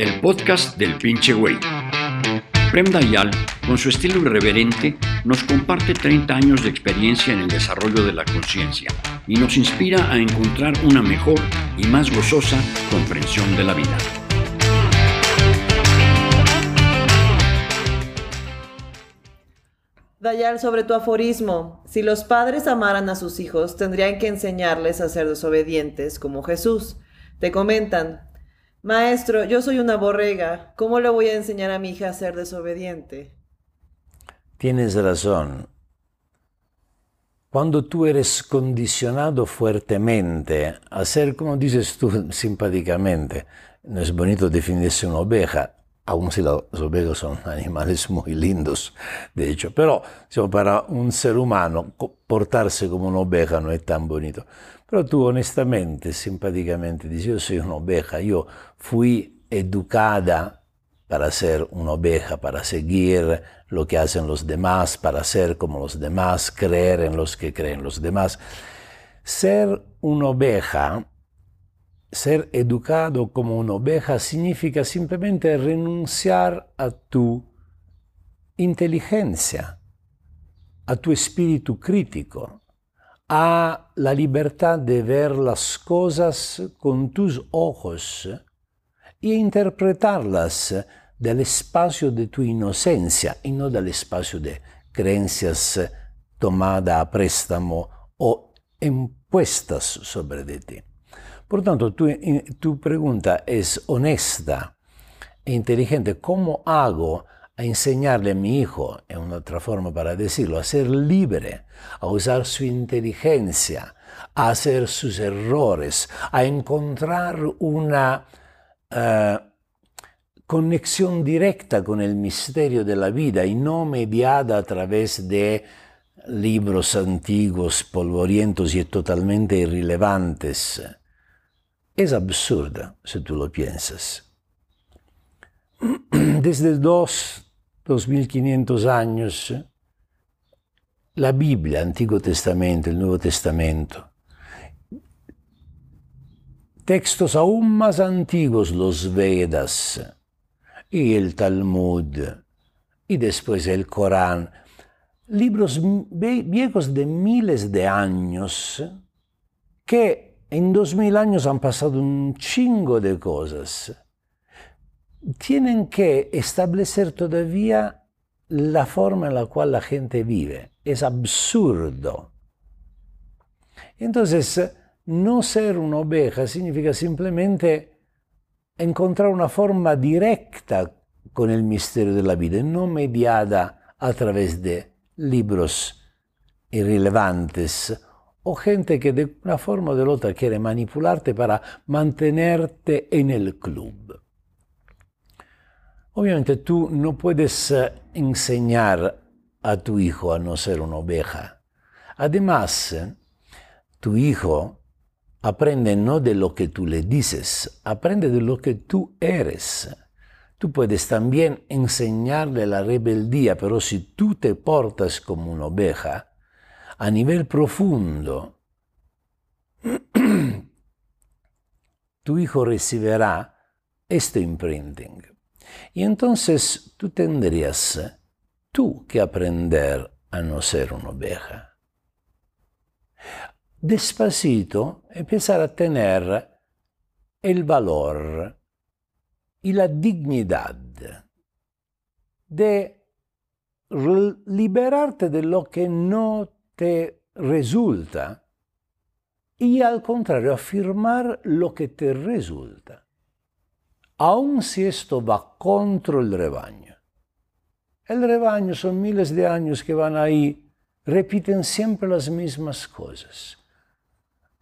el podcast del pinche güey. Prem Dayal, con su estilo irreverente, nos comparte 30 años de experiencia en el desarrollo de la conciencia y nos inspira a encontrar una mejor y más gozosa comprensión de la vida. Dayal, sobre tu aforismo, si los padres amaran a sus hijos, tendrían que enseñarles a ser desobedientes como Jesús. Te comentan, Maestro, yo soy una borrega, ¿cómo le voy a enseñar a mi hija a ser desobediente? Tienes razón. Cuando tú eres condicionado fuertemente a ser, como dices tú simpáticamente, no es bonito definirse una oveja, aun si las ovejas son animales muy lindos, de hecho, pero para un ser humano portarse como una oveja no es tan bonito. Pero tú honestamente, simpáticamente dices, yo soy una oveja, yo fui educada para ser una oveja, para seguir lo que hacen los demás, para ser como los demás, creer en los que creen los demás. Ser una oveja ser educado como una oveja significa simplemente renunciar a tu inteligencia, a tu espíritu crítico, a la libertad de ver las cosas con tus ojos y interpretarlas del espacio de tu inocencia y no del espacio de creencias tomadas a préstamo o impuestas sobre ti. Por tanto, tu, tu pregunta es honesta e inteligente. ¿Cómo hago a enseñarle a mi hijo, es una otra forma para decirlo, a ser libre, a usar su inteligencia, a hacer sus errores, a encontrar una uh, conexión directa con el misterio de la vida y no mediada a través de libros antiguos, polvorientos y totalmente irrelevantes es absurda si tú lo piensas. Desde dos, 2500 años, la Biblia, Antiguo Testamento, el Nuevo Testamento, textos aún más antiguos, los Vedas y el Talmud, y después el Corán, libros viejos de miles de años que en dos mil años han pasado un chingo de cosas. Tienen que establecer todavía la forma en la cual la gente vive. Es absurdo. Entonces, no ser una oveja significa simplemente encontrar una forma directa con el misterio de la vida, no mediada a través de libros irrelevantes o gente que de una forma o de otra quiere manipularte para mantenerte en el club. Obviamente tú no puedes eh, enseñar a tu hijo a no ser una oveja. Además, tu hijo aprende no de lo que tú le dices, aprende de lo que tú eres. Tú puedes también enseñarle la rebeldía, pero si tú te portas como una oveja, a nivel profundo, tu hijo recibirá este imprinting. Y entonces tú tendrías tú que aprender a no ser una oveja. Despacito empezar a tener el valor y la dignidad de liberarte de lo que no te resulta y al contrario afirmar lo que te resulta, aun si esto va contra el rebaño. El rebaño son miles de años que van ahí, repiten siempre las mismas cosas.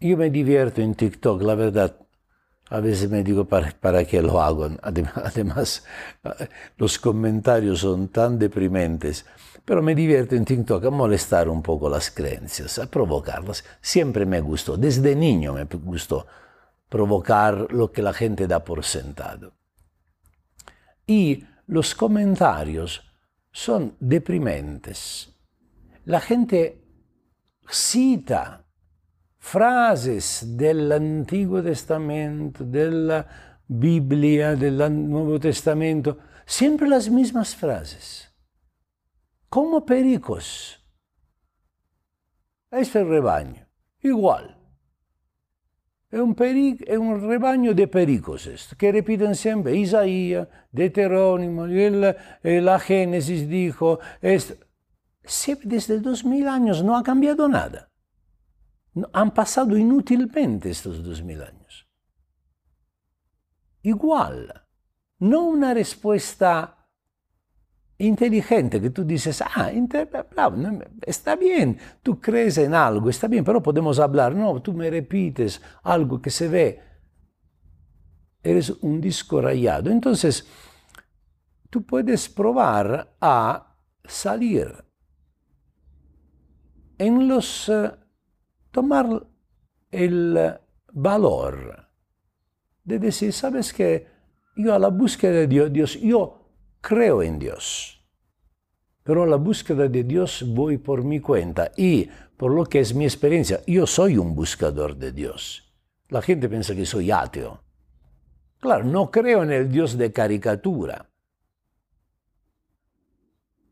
Yo me divierto en TikTok, la verdad, a veces me digo para, para qué lo hago. Además, los comentarios son tan deprimentes. Pero me divierto en TikTok a molestar un poco las creencias, a provocarlas. Siempre me gustó, desde niño me gustó provocar lo que la gente da por sentado. Y los comentarios son deprimentes. La gente cita frases del Antiguo Testamento, del Biblia, del Nuevo Testamento, siempre las mismas frases. Como pericos. Este es el rebaño, igual. Es un, es un rebaño de pericos esto, que repiten siempre Isaías, Deuterónimo, el, la Génesis dijo, esto. desde 2000 años no ha cambiado nada. han pasado inútilmente estos 2000 años. Igual, no una respuesta inteligente que tú dices, ah, está bien, tú crees en algo, está bien, pero podemos hablar, no, tú me repites algo que se ve, eres un disco rayado. Entonces, tú puedes probar a salir. En los, uh, tomar el valor de decir, sabes que yo a la búsqueda de Dios, yo creo en Dios. Pero a la búsqueda de Dios voy por mi cuenta y por lo que es mi experiencia, yo soy un buscador de Dios. La gente piensa que soy ateo. Claro, no creo en el Dios de caricatura.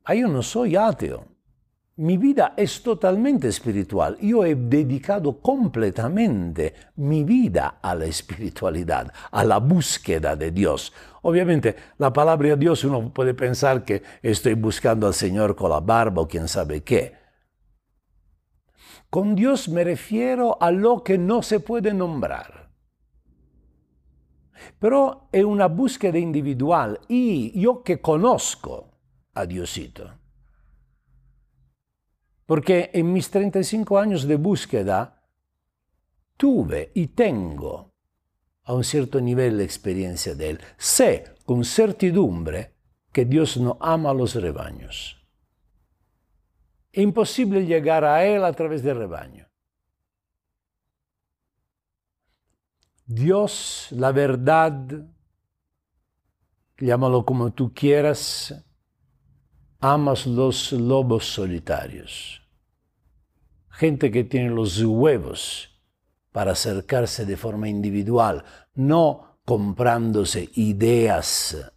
Ah, yo no soy ateo. Mi vida es totalmente espiritual. Yo he dedicado completamente mi vida a la espiritualidad, a la búsqueda de Dios. Obviamente, la palabra de Dios uno puede pensar que estoy buscando al Señor con la barba o quién sabe qué. Con Dios me refiero a lo que no se puede nombrar. Pero es una búsqueda individual y yo que conozco a Diosito porque en mis 35 años de búsqueda tuve y tengo a un cierto nivel la experiencia de Él. Sé con certidumbre que Dios no ama a los rebaños. Es imposible llegar a Él a través del rebaño. Dios, la verdad, llámalo como tú quieras, amas los lobos solitarios. Gente que tiene los huevos para acercarse de forma individual, no comprándose ideas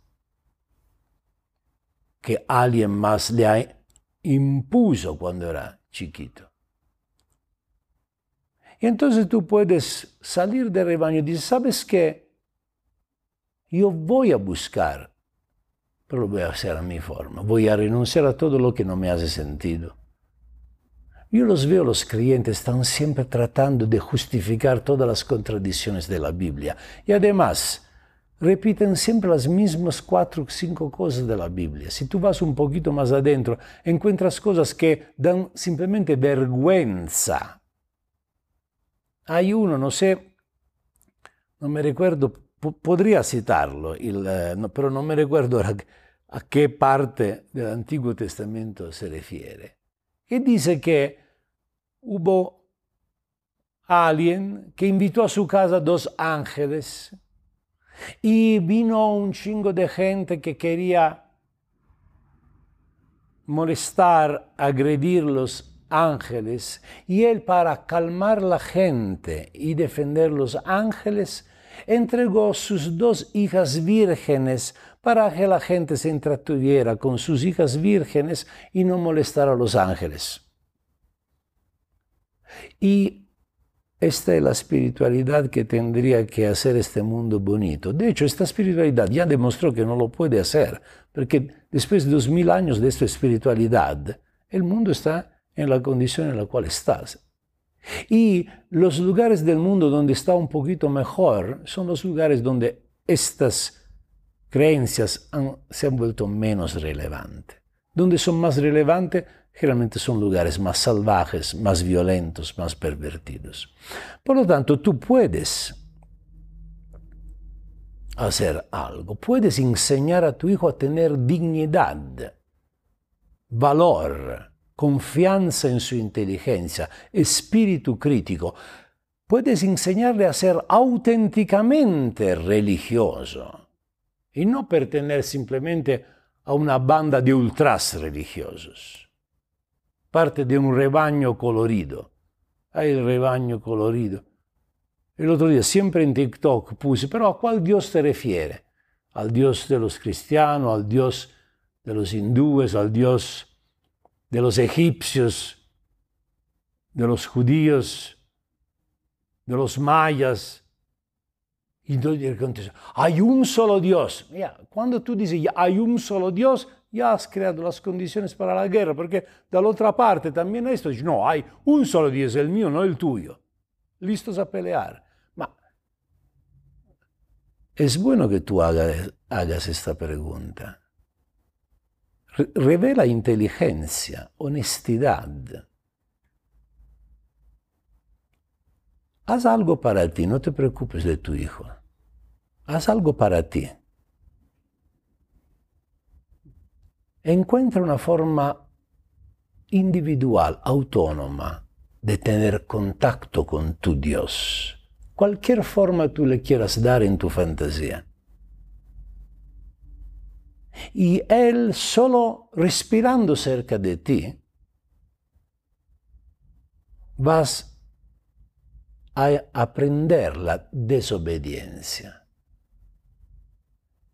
que alguien más le ha impuso cuando era chiquito. Y entonces tú puedes salir del rebaño y decir, ¿sabes qué? Yo voy a buscar pero lo voy a hacer a mi forma. Voy a renunciar a todo lo que no me hace sentido. Yo los veo, los creyentes están siempre tratando de justificar todas las contradicciones de la Biblia. Y además, repiten siempre las mismas cuatro o cinco cosas de la Biblia. Si tú vas un poquito más adentro, encuentras cosas que dan simplemente vergüenza. Hay uno, no sé, no me recuerdo, podría citarlo, pero no me recuerdo a qué parte del Antiguo Testamento se refiere. Que dice que hubo alguien que invitó a su casa dos ángeles y vino un chingo de gente que quería molestar, agredir los ángeles y él para calmar la gente y defender los ángeles entregó sus dos hijas vírgenes para que la gente se entretuviera con sus hijas vírgenes y no molestara a los ángeles. Y esta es la espiritualidad que tendría que hacer este mundo bonito. De hecho, esta espiritualidad ya demostró que no lo puede hacer, porque después de dos mil años de esta espiritualidad, el mundo está en la condición en la cual está. Y los lugares del mundo donde está un poquito mejor son los lugares donde estas creencias se han vuelto menos relevantes. Donde son más relevantes, generalmente son lugares más salvajes, más violentos, más pervertidos. Por lo tanto, tú puedes hacer algo, puedes enseñar a tu hijo a tener dignidad, valor, confianza en su inteligencia, espíritu crítico. Puedes enseñarle a ser auténticamente religioso y no pertenecer simplemente a una banda de ultras religiosos. Parte de un rebaño colorido. Hay el rebaño colorido. El otro día, siempre en TikTok, puse, pero ¿a cuál Dios te refiere? ¿Al Dios de los cristianos, al Dios de los hindúes, al Dios de los egipcios, de los judíos, de los mayas? Y entonces hay un solo Dios. Mira, cuando tú dices hay un solo Dios, ya has creado las condiciones para la guerra, porque de la otra parte también esto dice, no, hay un solo Dios, el mío, no el tuyo. Listos a pelear. Es bueno que tú hagas, esta pregunta. Re revela inteligencia, honestidad. Haz algo para ti, no te preocupes de tu hijo haz algo para ti. Encuentra una forma individual, autónoma, de tener contacto con tu Dios. Cualquier forma tú le quieras dar en tu fantasía. Y Él solo respirando cerca de ti, vas a aprender la desobediencia.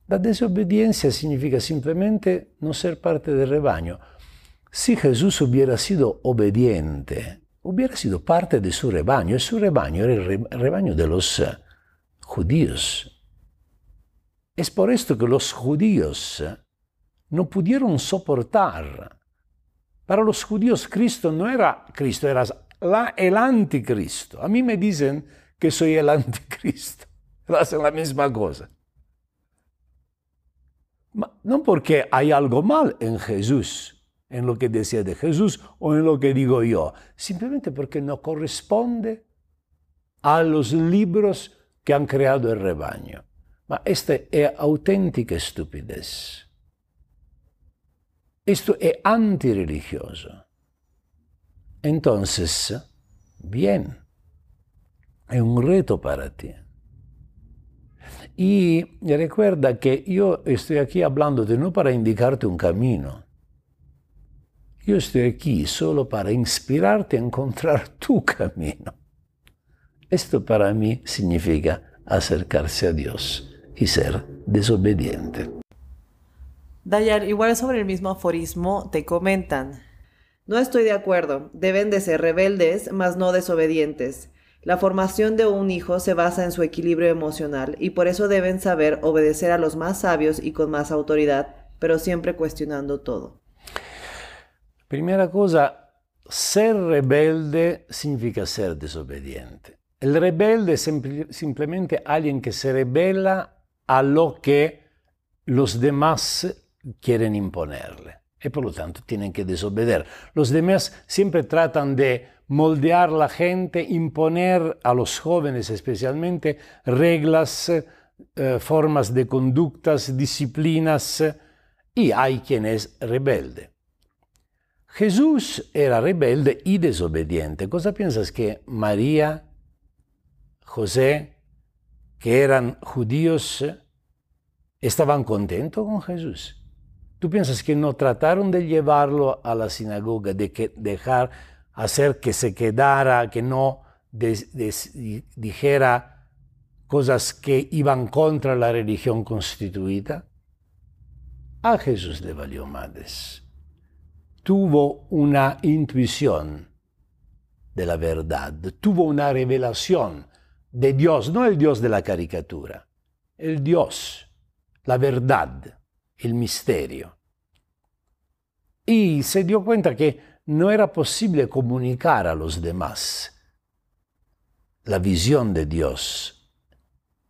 La desobediencia significa simplemente no ser parte del rebaño. Si Jesús hubiera sido obediente, hubiera sido parte de su rebaño, y su rebaño era el rebaño de los eh, judíos. Es por esto que los judíos eh, no pudieron soportar. Para los judíos Cristo no era Cristo, era el anticristo. A mí me dicen que soy el anticristo. Hacen la misma cosa no porque hay algo mal en Jesús, en lo que decía de Jesús o en lo que digo yo, simplemente porque no corresponde a los libros que han creado el rebaño. Esta es auténtica estupidez. Esto es antirreligioso. Entonces, bien, es un reto para ti. Y recuerda que yo estoy aquí hablándote no para indicarte un camino. Yo estoy aquí solo para inspirarte a encontrar tu camino. Esto para mí significa acercarse a Dios y ser desobediente. Dayar, igual sobre el mismo aforismo te comentan. No estoy de acuerdo. Deben de ser rebeldes, mas no desobedientes. La formación de un hijo se basa en su equilibrio emocional y por eso deben saber obedecer a los más sabios y con más autoridad, pero siempre cuestionando todo. Primera cosa, ser rebelde significa ser desobediente. El rebelde es simplemente alguien que se revela a lo que los demás quieren imponerle y por lo tanto tienen que desobedecer. Los demás siempre tratan de moldear la gente, imponer a los jóvenes especialmente reglas, eh, formas de conductas, disciplinas, y hay quien es rebelde. Jesús era rebelde y desobediente. ¿Cosa piensas que María, José, que eran judíos, estaban contentos con Jesús? ¿Tú piensas que no trataron de llevarlo a la sinagoga, de que dejar hacer que se quedara, que no dijera cosas que iban contra la religión constituida? A Jesús le valió madres. Tuvo una intuición de la verdad, tuvo una revelación de Dios, no el Dios de la caricatura, el Dios, la verdad, el misterio. Y se dio cuenta que no era posible comunicar a los demás la visión de Dios,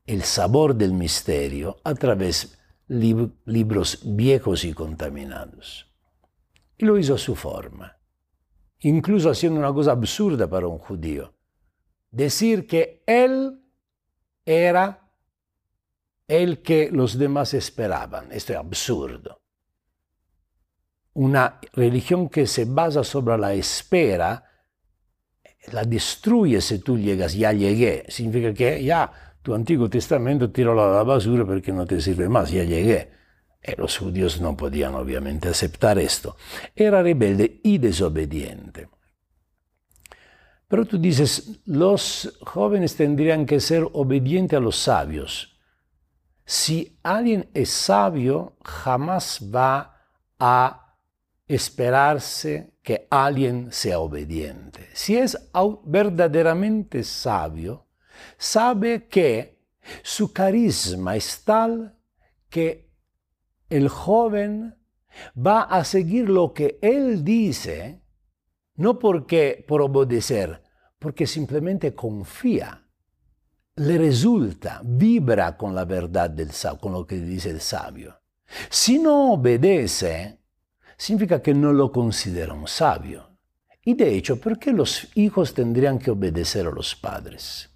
el sabor del misterio a través de libros viejos y contaminados. Y lo hizo a su forma, incluso haciendo una cosa absurda para un judío, decir que él era el que los demás esperaban. Esto es absurdo una religión que se basa sobre la espera, la destruye si tú llegas, ya llegué. Significa que ya tu Antiguo Testamento tiró la basura porque no te sirve más, ya llegué. Y eh, los judíos no podían obviamente aceptar esto. Era rebelde y desobediente. Pero tú dices, los jóvenes tendrían que ser obedientes a los sabios. Si alguien es sabio, jamás va a esperarse que alguien sea obediente. Si es verdaderamente sabio, sabe que su carisma es tal que el joven va a seguir lo que él dice, no porque por obedecer, porque simplemente confía, le resulta, vibra con la verdad del con lo que dice el sabio. Si no obedece, significa que no lo considera un sabio. Y de hecho, ¿por qué los hijos tendrían que obedecer a los padres?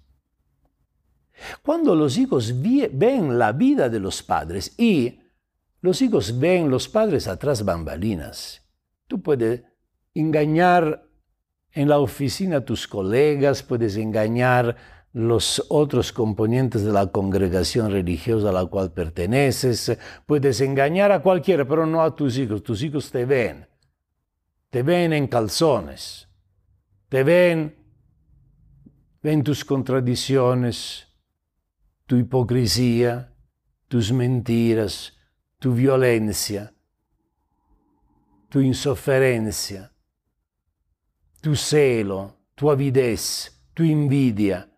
Cuando los hijos ven la vida de los padres y los hijos ven los padres atrás bambalinas, tú puedes engañar en la oficina a tus colegas, puedes engañar los otros componentes de la congregación religiosa a la cual perteneces, puedes engañar a cualquiera, pero no a tus hijos. Tus hijos te ven, te ven en calzones, te ven, ven tus contradicciones, tu hipocresía, tus mentiras, tu violencia, tu insoferencia, tu celo, tu avidez, tu envidia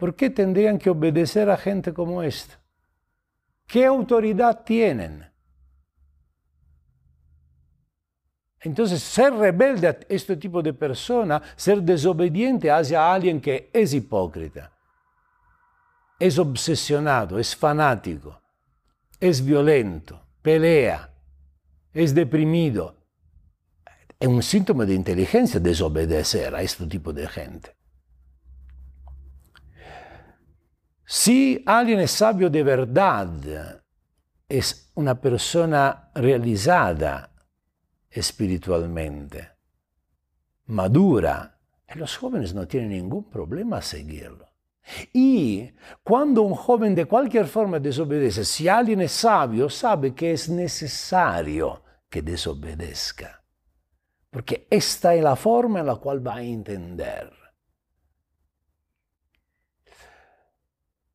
¿Por qué tendrían que obedecer a gente como esta? ¿Qué autoridad tienen? Entonces, ser rebelde a este tipo de persona, ser desobediente hacia alguien que es hipócrita, es obsesionado, es fanático, es violento, pelea, es deprimido, es un síntoma de inteligencia desobedecer a este tipo de gente. Si alguien es sabio de verdad, es una persona realizada espiritualmente, madura, los jóvenes no tienen ningún problema a seguirlo. Y cuando un joven de cualquier forma desobedece, si alguien es sabio, sabe que es necesario que desobedezca, porque esta es la forma en la cual va a entender.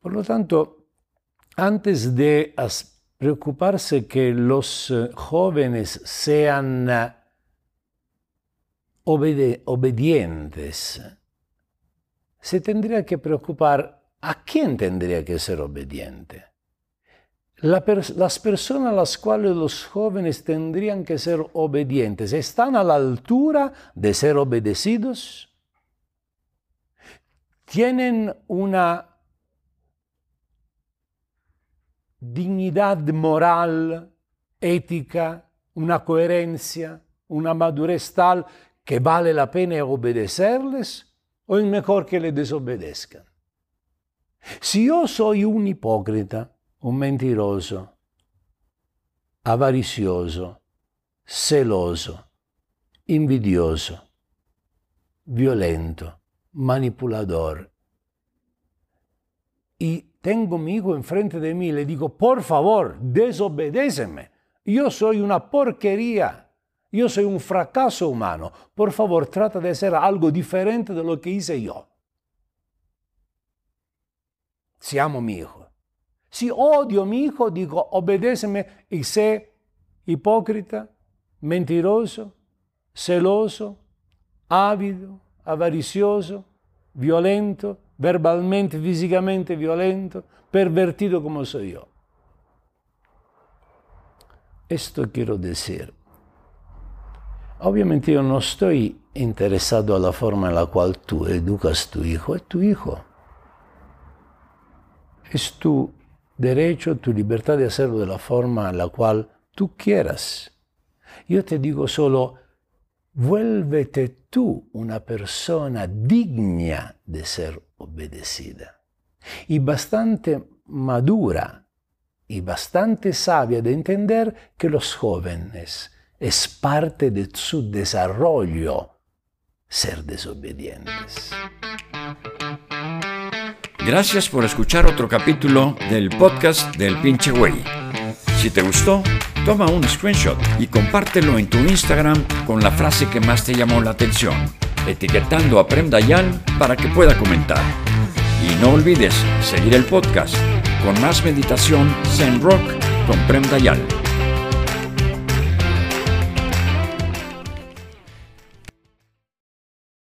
Por lo tanto, antes de preocuparse que los eh, jóvenes sean eh, obedientes, se tendría que preocupar a quién tendría que ser obediente. las personas a las cuales los jóvenes tendrían que ser obedientes, ¿están a la altura de ser obedecidos? ¿Tienen una dignidad moral, ética, una coherencia, una madurez tal que vale la pena obedecerles o es mejor que le desobedezcan. Si yo soy un hipócrita, un mentiroso, avaricioso, celoso, invidioso, violento, manipulador, y tengo mi hijo enfrente de mí y le digo, por favor, desobedéceme. Yo soy una porquería. Yo soy un fracaso humano. Por favor, trata de hacer algo diferente de lo que hice yo. Si amo a mi hijo. Si odio a mi hijo, digo, obedéceme y sé hipócrita, mentiroso, celoso, ávido, avaricioso, violento, verbalmente, físicamente violento, pervertido como soy yo. Esto quiero decir. Obviamente yo no estoy interesado a la forma en la tú educas a tu hijo, es tu hijo. Es tu derecho, tu libertad de hacerlo de la forma en la tú quieras. Yo te digo solo, vuélvete tú una persona digna de ser obedecida y bastante madura y bastante sabia de entender que los jóvenes es parte de su desarrollo ser desobedientes. Gracias por escuchar otro capítulo del podcast del pinche güey. Si te gustó, toma un screenshot y compártelo en tu Instagram con la frase que más te llamó la atención etiquetando a Prem Dayal para que pueda comentar. Y no olvides seguir el podcast con más meditación Zen Rock con Prem Dayal.